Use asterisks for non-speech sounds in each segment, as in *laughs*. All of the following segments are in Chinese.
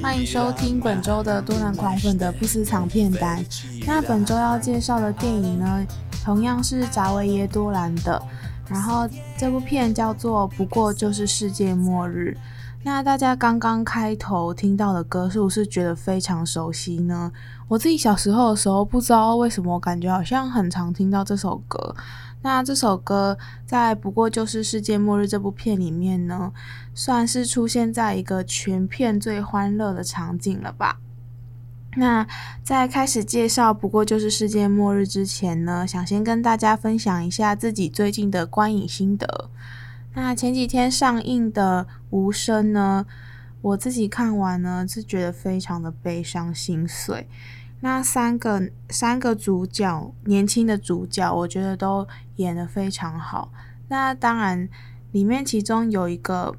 欢迎收听本周的多南狂粉的不私藏片单。那本周要介绍的电影呢，同样是扎维耶多兰的，然后这部片叫做《不过就是世界末日》。那大家刚刚开头听到的歌，是不是觉得非常熟悉呢？我自己小时候的时候，不知道为什么，感觉好像很常听到这首歌。那这首歌在《不过就是世界末日》这部片里面呢，算是出现在一个全片最欢乐的场景了吧？那在开始介绍《不过就是世界末日》之前呢，想先跟大家分享一下自己最近的观影心得。那前几天上映的《无声》呢，我自己看完呢是觉得非常的悲伤心碎。那三个三个主角，年轻的主角，我觉得都演得非常好。那当然，里面其中有一个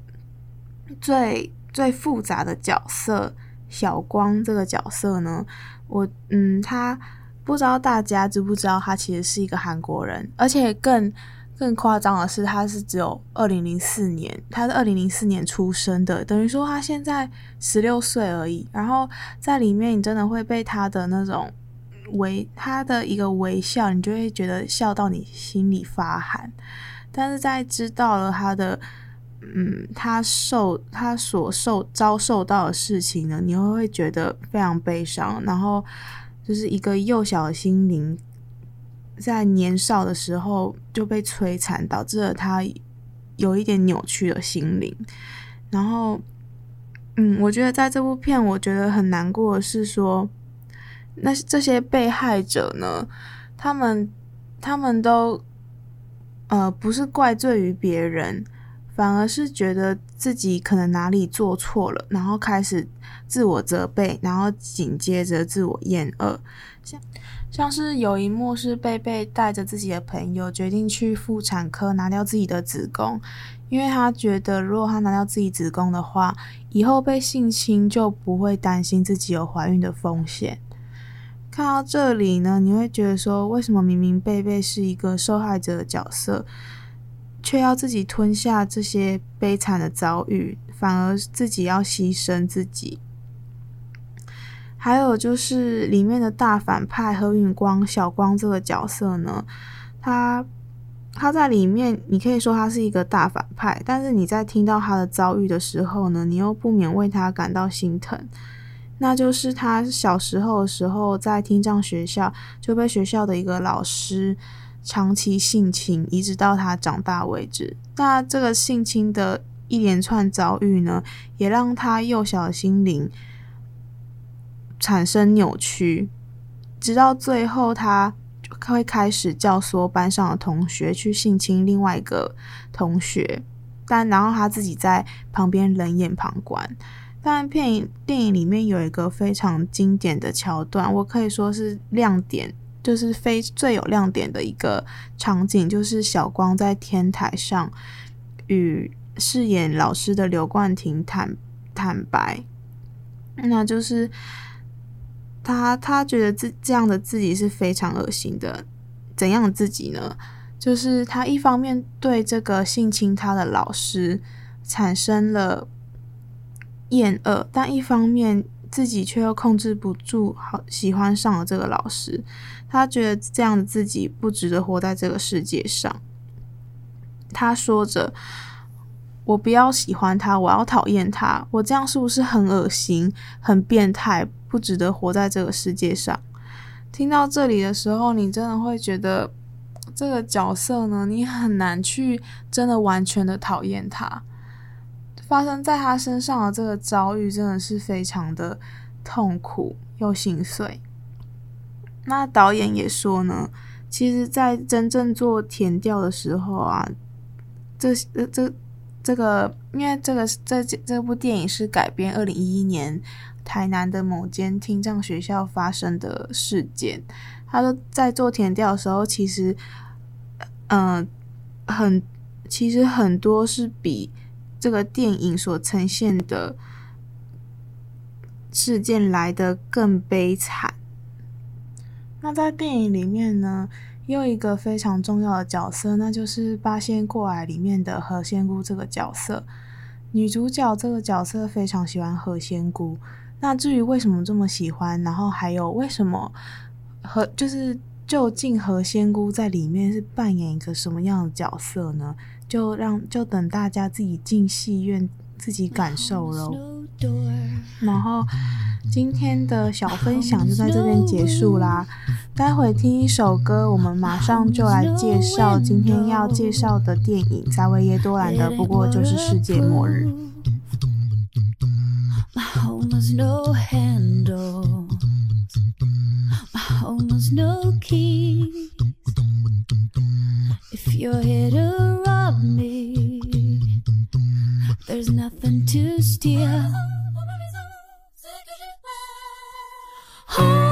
最最复杂的角色，小光这个角色呢，我嗯，他不知道大家知不知道，他其实是一个韩国人，而且更。更夸张的是，他是只有二零零四年，他是二零零四年出生的，等于说他现在十六岁而已。然后在里面，你真的会被他的那种微，他的一个微笑，你就会觉得笑到你心里发寒。但是在知道了他的，嗯，他受他所受遭受到的事情呢，你会会觉得非常悲伤。然后就是一个幼小的心灵。在年少的时候就被摧残，导致了他有一点扭曲的心灵。然后，嗯，我觉得在这部片，我觉得很难过的是说，那这些被害者呢，他们他们都呃不是怪罪于别人，反而是觉得自己可能哪里做错了，然后开始自我责备，然后紧接着自我厌恶，像。像是有一幕是贝贝带着自己的朋友决定去妇产科拿掉自己的子宫，因为他觉得如果他拿掉自己子宫的话，以后被性侵就不会担心自己有怀孕的风险。看到这里呢，你会觉得说，为什么明明贝贝是一个受害者的角色，却要自己吞下这些悲惨的遭遇，反而自己要牺牲自己？还有就是里面的大反派何允光小光这个角色呢，他他在里面，你可以说他是一个大反派，但是你在听到他的遭遇的时候呢，你又不免为他感到心疼。那就是他小时候的时候在听障学校就被学校的一个老师长期性侵，一直到他长大为止。那这个性侵的一连串遭遇呢，也让他幼小的心灵。产生扭曲，直到最后，他会开始教唆班上的同学去性侵另外一个同学，但然后他自己在旁边冷眼旁观。但片影电影里面有一个非常经典的桥段，我可以说是亮点，就是非最有亮点的一个场景，就是小光在天台上与饰演老师的刘冠廷坦坦白，那就是。他他觉得自这样的自己是非常恶心的，怎样的自己呢？就是他一方面对这个性侵他的老师产生了厌恶，但一方面自己却又控制不住，好喜欢上了这个老师。他觉得这样的自己不值得活在这个世界上。他说着：“我不要喜欢他，我要讨厌他。我这样是不是很恶心、很变态？”不值得活在这个世界上。听到这里的时候，你真的会觉得这个角色呢，你很难去真的完全的讨厌他。发生在他身上的这个遭遇，真的是非常的痛苦又心碎。那导演也说呢，其实，在真正做填调的时候啊，这这这个，因为这个这这部电影是改编二零一一年台南的某间听障学校发生的事件。他说在做填调的时候，其实，嗯、很，其实很多是比这个电影所呈现的事件来得更悲惨。那在电影里面呢，又一个非常重要的角色，那就是《八仙过海》里面的何仙姑这个角色。女主角这个角色非常喜欢何仙姑。那至于为什么这么喜欢，然后还有为什么何就是究竟何仙姑在里面是扮演一个什么样的角色呢？就让就等大家自己进戏院自己感受喽。然后今天的小分享就在这边结束啦。待会听一首歌，我们马上就来介绍今天要介绍的电影——在维耶多兰的《不过就是世界末日》。大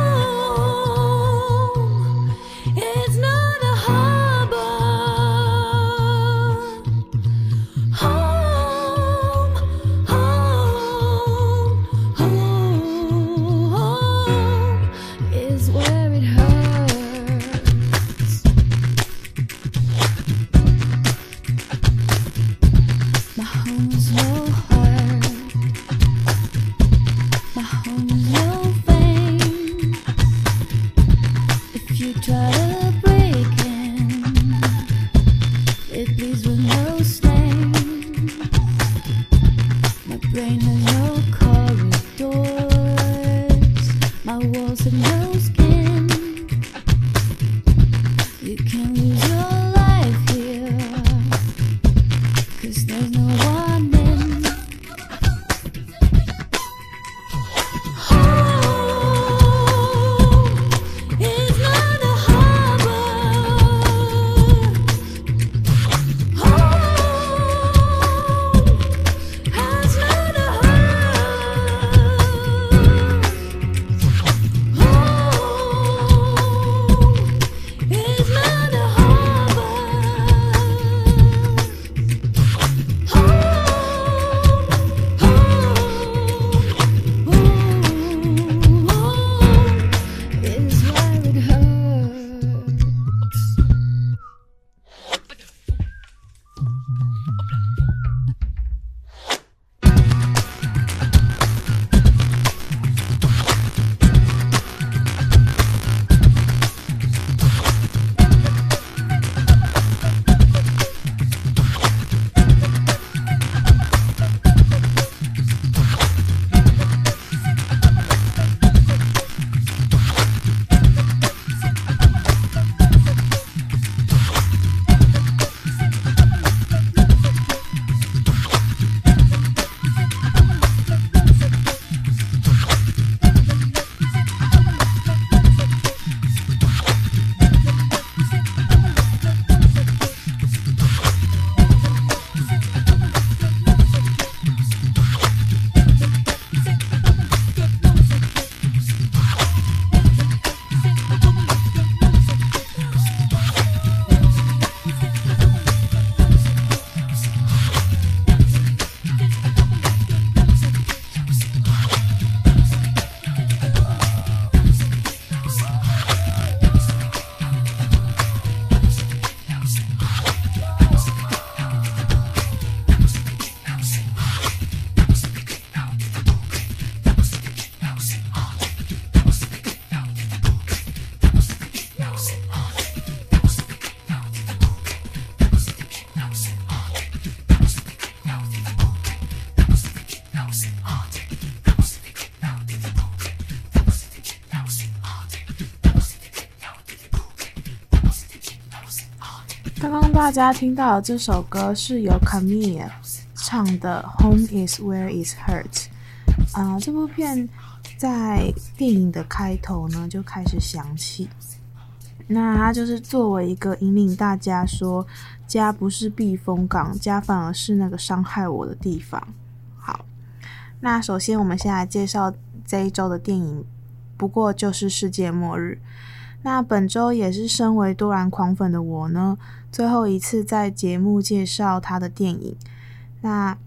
大家听到的这首歌是由 Camille 唱的《Home Is Where It Hurts》啊、这部片在电影的开头呢就开始响起，那它就是作为一个引领大家说，家不是避风港，家反而是那个伤害我的地方。好，那首先我们先来介绍这一周的电影，不过就是世界末日。那本周也是身为多兰狂粉的我呢，最后一次在节目介绍他的电影。那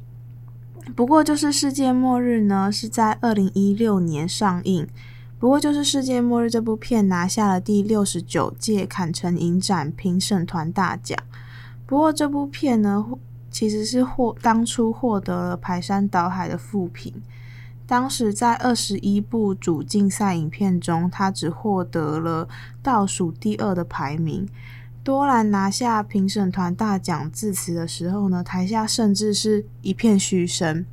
不过就是世界末日呢，是在二零一六年上映。不过就是世界末日这部片拿下了第六十九届坎城影展评审团大奖。不过这部片呢，其实是获当初获得了排山倒海的负评。当时在二十一部主竞赛影片中，他只获得了倒数第二的排名。多兰拿下评审团大奖致辞的时候呢，台下甚至是一片嘘声。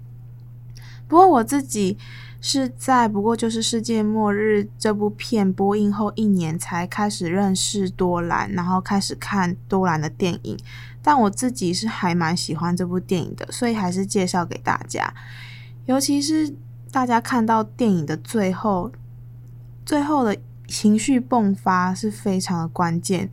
不过我自己是在不过就是世界末日这部片播映后一年才开始认识多兰，然后开始看多兰的电影。但我自己是还蛮喜欢这部电影的，所以还是介绍给大家，尤其是。大家看到电影的最后，最后的情绪迸发是非常的关键，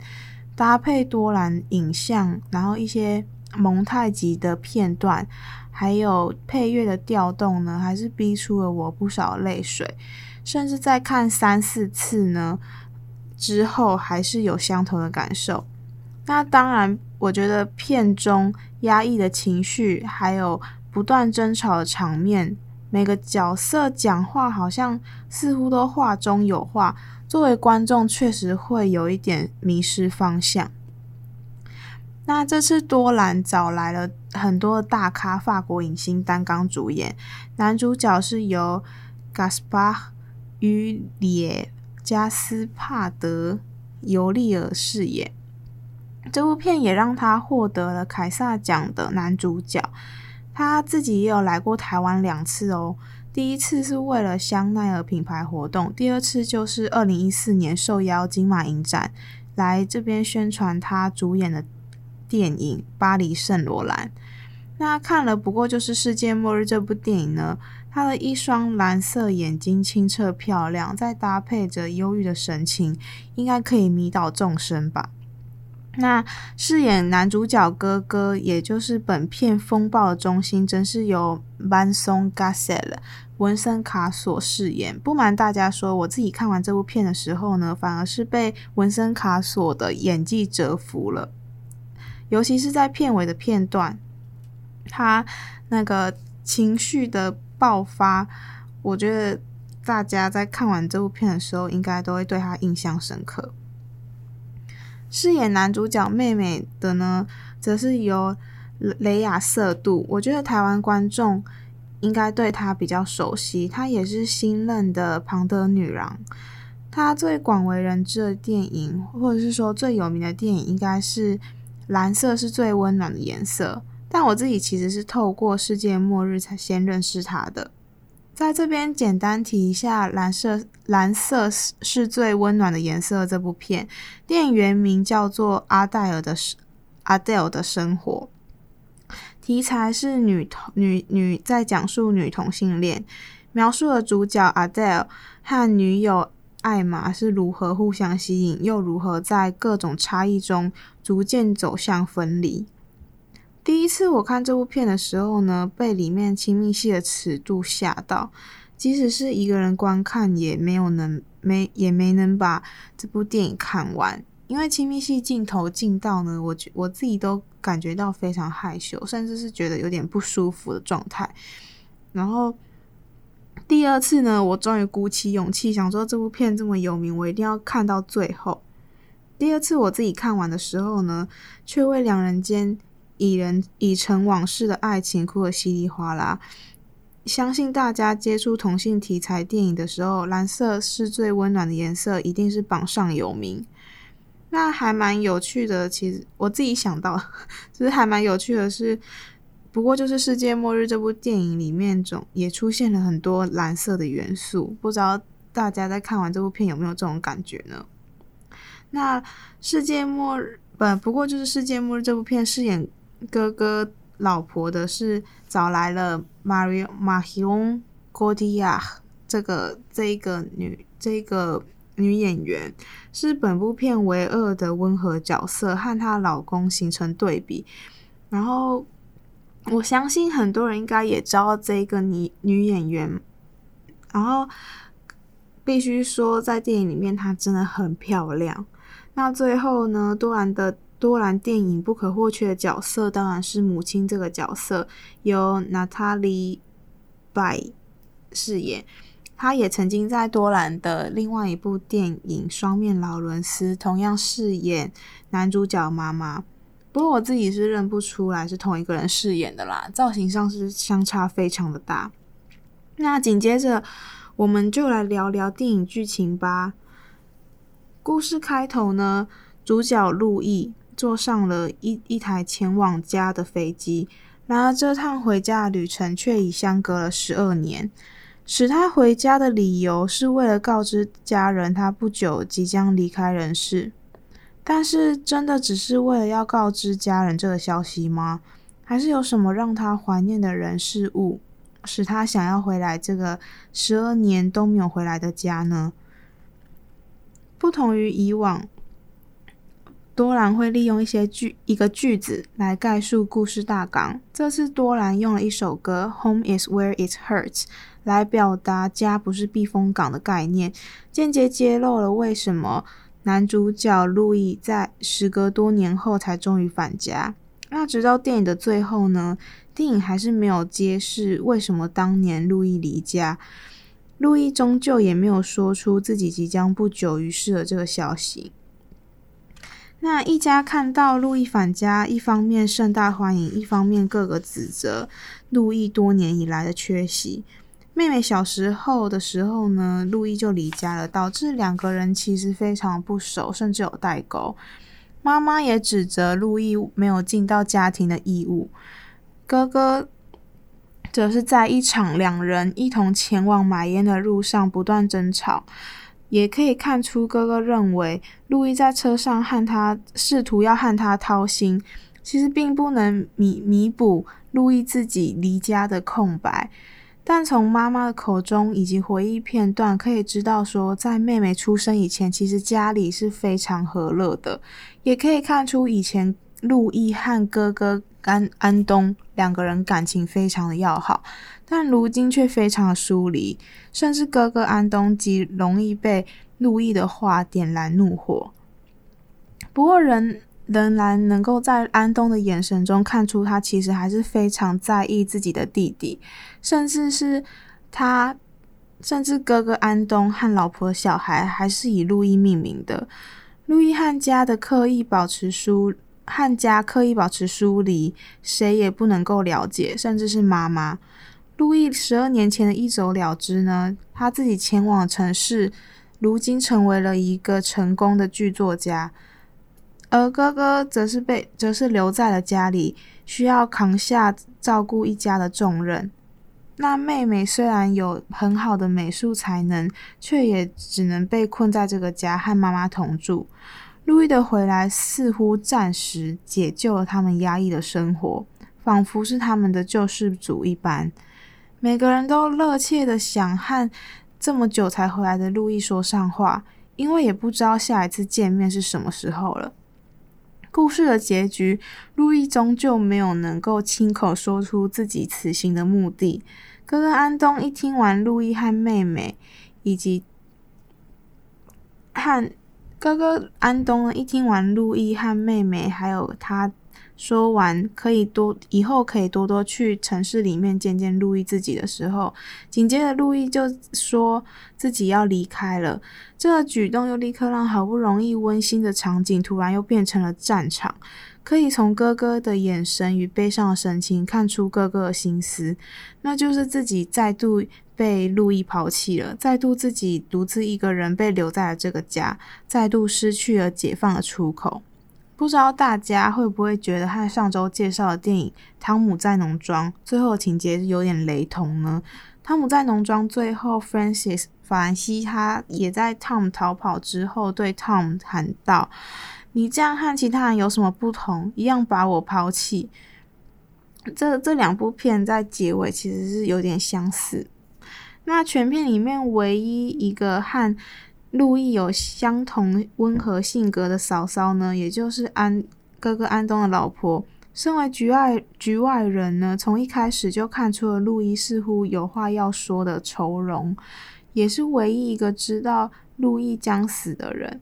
搭配多兰影像，然后一些蒙太奇的片段，还有配乐的调动呢，还是逼出了我不少泪水，甚至在看三四次呢之后，还是有相同的感受。那当然，我觉得片中压抑的情绪，还有不断争吵的场面。每个角色讲话好像似乎都话中有话，作为观众确实会有一点迷失方向。那这次多兰找来了很多大咖法国影星担纲主演，男主角是由 Gaspard Ulliel 加斯帕德尤利尔饰演。这部片也让他获得了凯撒奖的男主角。他自己也有来过台湾两次哦，第一次是为了香奈儿品牌活动，第二次就是二零一四年受邀金马影展来这边宣传他主演的电影《巴黎圣罗兰》。那看了不过就是世界末日这部电影呢，他的一双蓝色眼睛清澈漂亮，再搭配着忧郁的神情，应该可以迷倒众生吧。那饰演男主角哥哥，也就是本片风暴的中心，真是由 Vincent Cassel 文森卡索饰演。不瞒大家说，我自己看完这部片的时候呢，反而是被文森卡索的演技折服了，尤其是在片尾的片段，他那个情绪的爆发，我觉得大家在看完这部片的时候，应该都会对他印象深刻。饰演男主角妹妹的呢，则是由雷亚瑟杜。我觉得台湾观众应该对她比较熟悉，她也是新任的庞德女郎。她最广为人知的电影，或者是说最有名的电影，应该是《蓝色是最温暖的颜色》。但我自己其实是透过《世界末日》才先认识她的。在这边简单提一下，蓝色蓝色是最温暖的颜色。这部片电影原名叫做《阿黛尔的阿黛尔的生活》，题材是女同女女在讲述女同性恋，描述了主角阿黛尔和女友艾玛是如何互相吸引，又如何在各种差异中逐渐走向分离。第一次我看这部片的时候呢，被里面亲密戏的尺度吓到，即使是一个人观看，也没有能没也没能把这部电影看完，因为亲密戏镜头近到呢，我觉我自己都感觉到非常害羞，甚至是觉得有点不舒服的状态。然后第二次呢，我终于鼓起勇气，想说这部片这么有名，我一定要看到最后。第二次我自己看完的时候呢，却为两人间。已人已成往事的爱情哭得稀里哗啦，相信大家接触同性题材电影的时候，蓝色是最温暖的颜色，一定是榜上有名。那还蛮有趣的，其实我自己想到，其 *laughs* 实还蛮有趣的是，不过就是《世界末日》这部电影里面总也出现了很多蓝色的元素，不知道大家在看完这部片有没有这种感觉呢？那《世界末日》不不过就是《世界末日》这部片饰演。哥哥老婆的是找来了 Marion Marion Cotillard 这个这个女这个女演员，是本部片唯二的温和角色，和她老公形成对比。然后，我相信很多人应该也知道这个女女演员。然后，必须说，在电影里面她真的很漂亮。那最后呢，多兰的多兰电影不可或缺的角色当然是母亲这个角色，由娜塔莉·拜饰演。她也曾经在多兰的另外一部电影《双面劳伦斯》同样饰演男主角妈妈，不过我自己是认不出来是同一个人饰演的啦，造型上是相差非常的大。那紧接着，我们就来聊聊电影剧情吧。故事开头呢，主角路易坐上了一一台前往家的飞机，然而这趟回家的旅程却已相隔了十二年。使他回家的理由是为了告知家人他不久即将离开人世，但是真的只是为了要告知家人这个消息吗？还是有什么让他怀念的人事物，使他想要回来这个十二年都没有回来的家呢？不同于以往，多兰会利用一些句一个句子来概述故事大纲，这次多兰用了一首歌《Home is where it hurts》。来表达家不是避风港的概念，间接揭露了为什么男主角路易在时隔多年后才终于返家。那直到电影的最后呢，电影还是没有揭示为什么当年路易离家，路易终究也没有说出自己即将不久于世的这个消息。那一家看到路易返家，一方面盛大欢迎，一方面各个指责路易多年以来的缺席。妹妹小时候的时候呢，路易就离家了，导致两个人其实非常不熟，甚至有代沟。妈妈也指责路易没有尽到家庭的义务。哥哥则是在一场两人一同前往买烟的路上不断争吵，也可以看出哥哥认为路易在车上和他试图要和他掏心，其实并不能弥弥补路易自己离家的空白。但从妈妈的口中以及回忆片段可以知道，说在妹妹出生以前，其实家里是非常和乐的，也可以看出以前路易和哥哥安安东两个人感情非常的要好，但如今却非常的疏离，甚至哥哥安东极容易被路易的话点燃怒火。不过人。仍然能够在安东的眼神中看出，他其实还是非常在意自己的弟弟，甚至是他，甚至哥哥安东和老婆小孩还是以路易命名的。路易和家的刻意保持疏，和家刻意保持疏离，谁也不能够了解，甚至是妈妈。路易十二年前的一走了之呢？他自己前往城市，如今成为了一个成功的剧作家。而哥哥则是被，则是留在了家里，需要扛下照顾一家的重任。那妹妹虽然有很好的美术才能，却也只能被困在这个家和妈妈同住。路易的回来似乎暂时解救了他们压抑的生活，仿佛是他们的救世主一般。每个人都热切的想和这么久才回来的路易说上话，因为也不知道下一次见面是什么时候了。故事的结局，路易终究没有能够亲口说出自己此行的目的。哥哥安东一听完路易和妹妹，以及和哥哥安东一听完路易和妹妹，还有他。说完，可以多以后可以多多去城市里面见见路易自己的时候，紧接着路易就说自己要离开了。这个举动又立刻让好不容易温馨的场景突然又变成了战场。可以从哥哥的眼神与悲伤的神情看出哥哥的心思，那就是自己再度被路易抛弃了，再度自己独自一个人被留在了这个家，再度失去了解放的出口。不知道大家会不会觉得和上周介绍的电影《汤姆在农庄》最后的情节有点雷同呢？《汤姆在农庄》最后，Francis 法兰西他也在 Tom 逃跑之后对 Tom 喊道：“你这样和其他人有什么不同？一样把我抛弃。”这这两部片在结尾其实是有点相似。那全片里面唯一一个和路易有相同温和性格的嫂嫂呢，也就是安哥哥安东的老婆。身为局外局外人呢，从一开始就看出了路易似乎有话要说的愁容，也是唯一一个知道路易将死的人。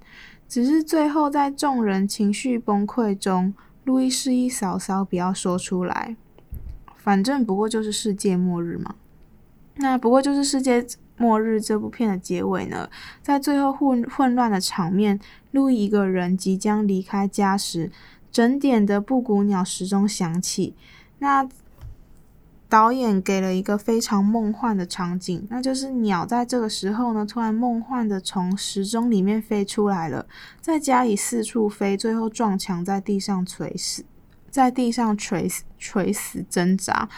只是最后在众人情绪崩溃中，路易示意嫂嫂不要说出来，反正不过就是世界末日嘛。那不过就是世界末日这部片的结尾呢，在最后混混乱的场面，路易一个人即将离开家时。整点的布谷鸟时钟响起，那导演给了一个非常梦幻的场景，那就是鸟在这个时候呢，突然梦幻的从时钟里面飞出来了，在家里四处飞，最后撞墙在地上垂死，在地上垂死垂死挣扎，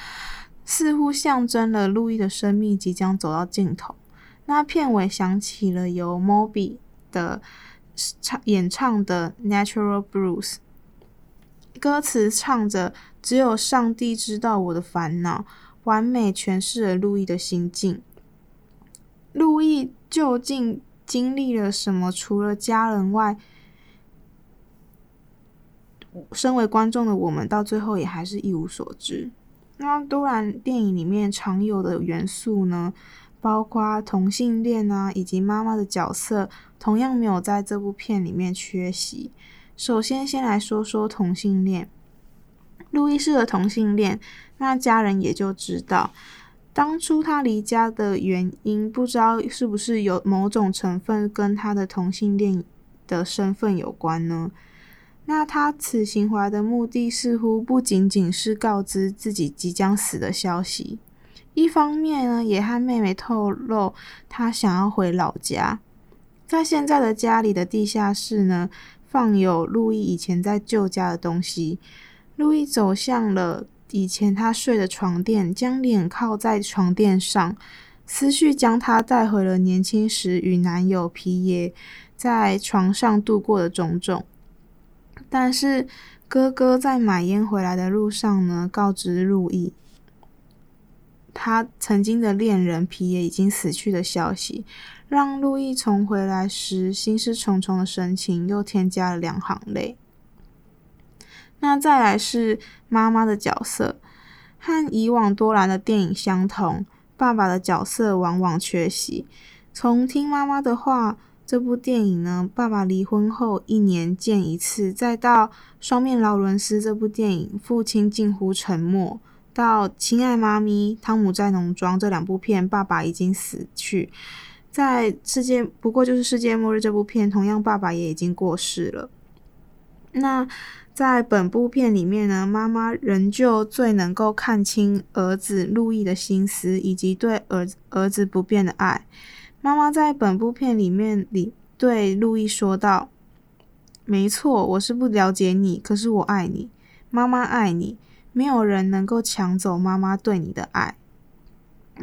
似乎象征了路易的生命即将走到尽头。那片尾响起了由 Moby 的唱演唱的 Natural Blues。歌词唱着：“只有上帝知道我的烦恼。”完美诠释了路易的心境。路易究竟经历了什么？除了家人外，身为观众的我们，到最后也还是一无所知。那多兰电影里面常有的元素呢，包括同性恋啊，以及妈妈的角色，同样没有在这部片里面缺席。首先，先来说说同性恋。路易斯的同性恋，那家人也就知道，当初他离家的原因，不知道是不是有某种成分跟他的同性恋的身份有关呢？那他此行回来的目的，似乎不仅仅是告知自己即将死的消息，一方面呢，也和妹妹透露他想要回老家，在现在的家里的地下室呢。放有路易以前在旧家的东西。路易走向了以前他睡的床垫，将脸靠在床垫上，思绪将他带回了年轻时与男友皮耶在床上度过的种种。但是哥哥在买烟回来的路上呢，告知路易，他曾经的恋人皮耶已经死去的消息。让路易从回来时心事重重的神情又添加了两行泪。那再来是妈妈的角色，和以往多兰的电影相同，爸爸的角色往往缺席。从听妈妈的话这部电影呢，爸爸离婚后一年见一次，再到双面劳伦斯这部电影，父亲近乎沉默，到亲爱妈咪、汤姆在农庄这两部片，爸爸已经死去。在世界不过就是世界末日这部片，同样爸爸也已经过世了。那在本部片里面呢，妈妈仍旧最能够看清儿子路易的心思，以及对儿儿子不变的爱。妈妈在本部片里面里对路易说道：“没错，我是不了解你，可是我爱你，妈妈爱你，没有人能够抢走妈妈对你的爱。”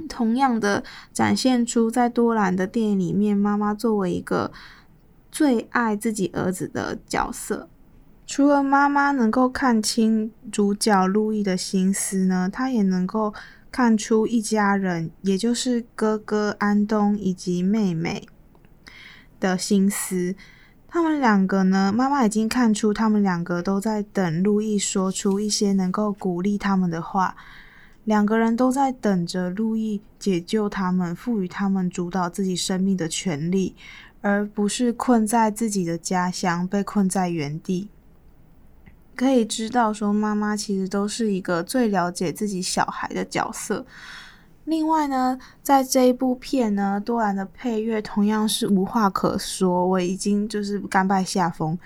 同样的，展现出在多兰的电影里面，妈妈作为一个最爱自己儿子的角色。除了妈妈能够看清主角路易的心思呢，她也能够看出一家人，也就是哥哥安东以及妹妹的心思。他们两个呢，妈妈已经看出他们两个都在等路易说出一些能够鼓励他们的话。两个人都在等着路易解救他们，赋予他们主导自己生命的权利，而不是困在自己的家乡，被困在原地。可以知道，说妈妈其实都是一个最了解自己小孩的角色。另外呢，在这一部片呢，多兰的配乐同样是无话可说，我已经就是甘拜下风。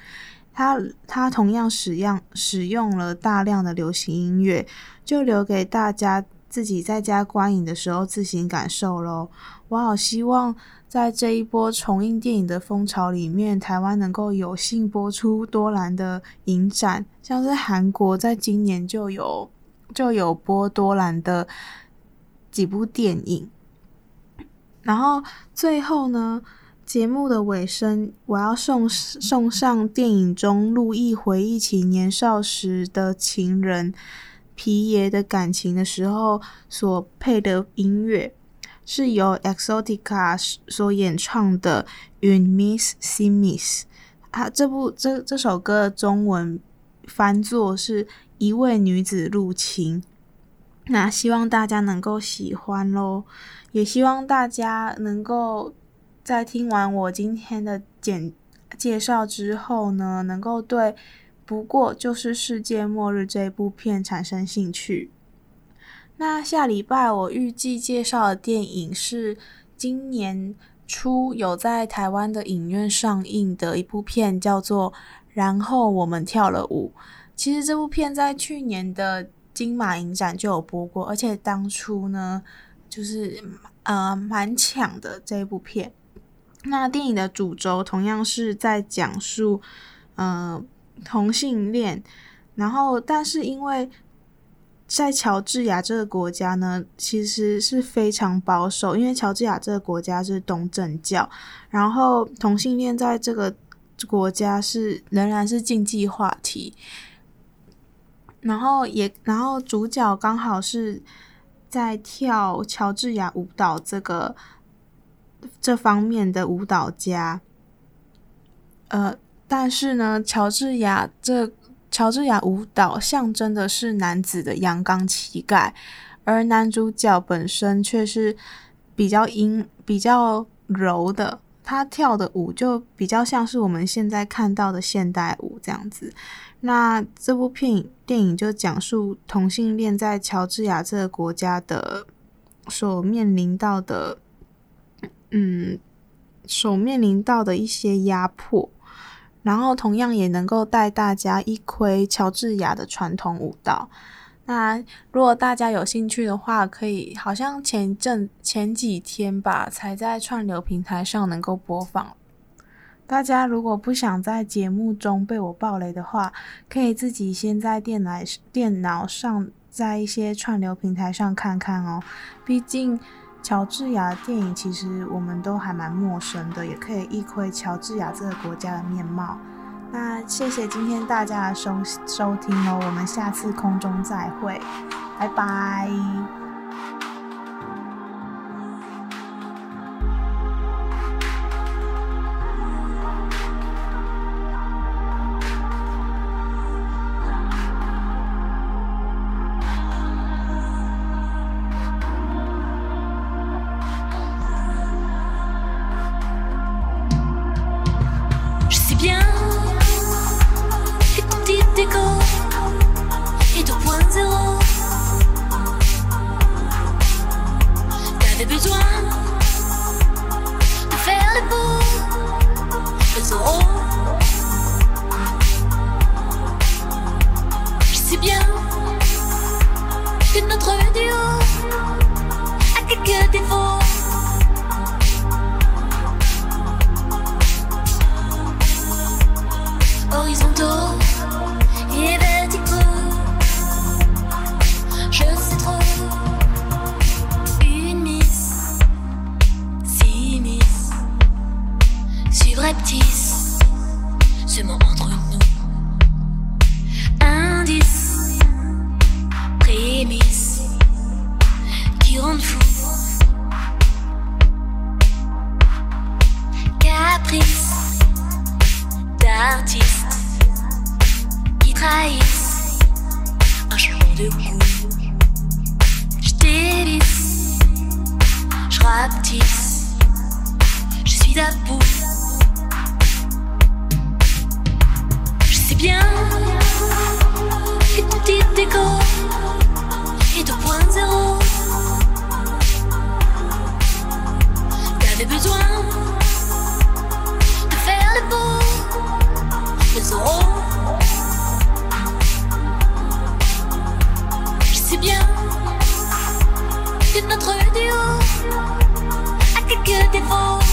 他他同样使用使用了大量的流行音乐，就留给大家自己在家观影的时候自行感受喽。我好希望在这一波重映电影的风潮里面，台湾能够有幸播出多兰的影展，像是韩国在今年就有就有播多兰的几部电影。然后最后呢，节目的尾声，我要送送上电影中路易回忆起年少时的情人皮耶的感情的时候所配的音乐，是由 Exotica 所演唱的《Une Miss Simis，啊，这部这这首歌中文翻作是一位女子入侵。那希望大家能够喜欢喽，也希望大家能够在听完我今天的简介绍之后呢，能够对《不过就是世界末日》这部片产生兴趣。那下礼拜我预计介绍的电影是今年初有在台湾的影院上映的一部片，叫做《然后我们跳了舞》。其实这部片在去年的金马影展就有播过，而且当初呢，就是呃蛮抢的这一部片。那电影的主轴同样是在讲述呃同性恋，然后但是因为在乔治亚这个国家呢，其实是非常保守，因为乔治亚这个国家是东正教，然后同性恋在这个国家是仍然是禁忌话题，然后也然后主角刚好是在跳乔治亚舞蹈这个这方面的舞蹈家，呃，但是呢，乔治亚这。乔治亚舞蹈象征的是男子的阳刚气概，而男主角本身却是比较阴、比较柔的。他跳的舞就比较像是我们现在看到的现代舞这样子。那这部片电影就讲述同性恋在乔治亚这个国家的所面临到的，嗯，所面临到的一些压迫。然后同样也能够带大家一窥乔治亚的传统舞蹈。那如果大家有兴趣的话，可以好像前阵前几天吧，才在串流平台上能够播放。大家如果不想在节目中被我爆雷的话，可以自己先在电脑电脑上，在一些串流平台上看看哦。毕竟。乔治亚的电影其实我们都还蛮陌生的，也可以一窥乔治亚这个国家的面貌。那谢谢今天大家的收收听哦，我们下次空中再会，拜拜。beautiful.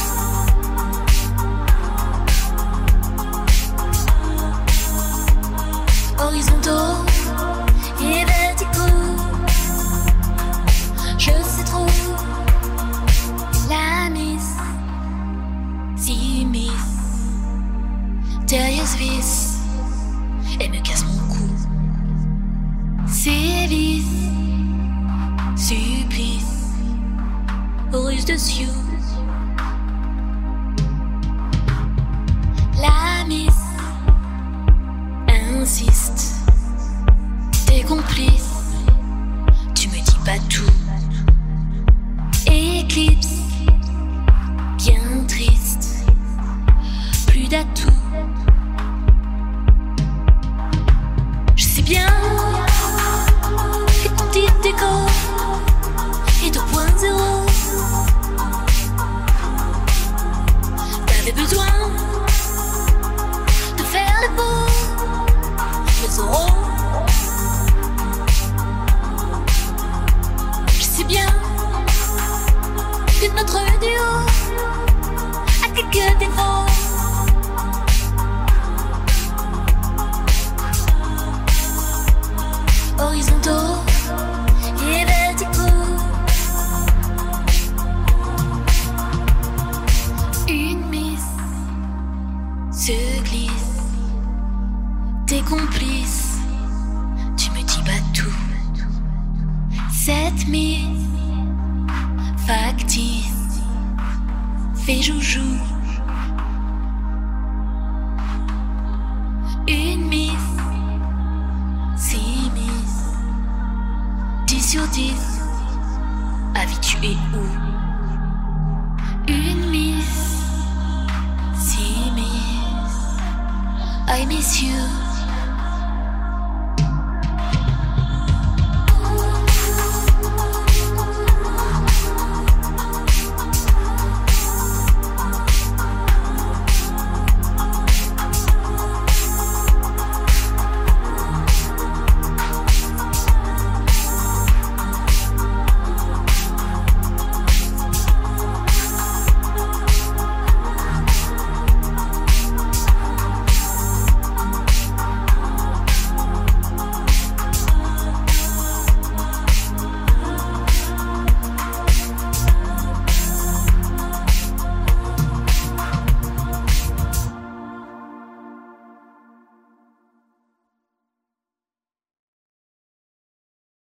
10 sur 10, habitué ou une miss, six miss, I miss you.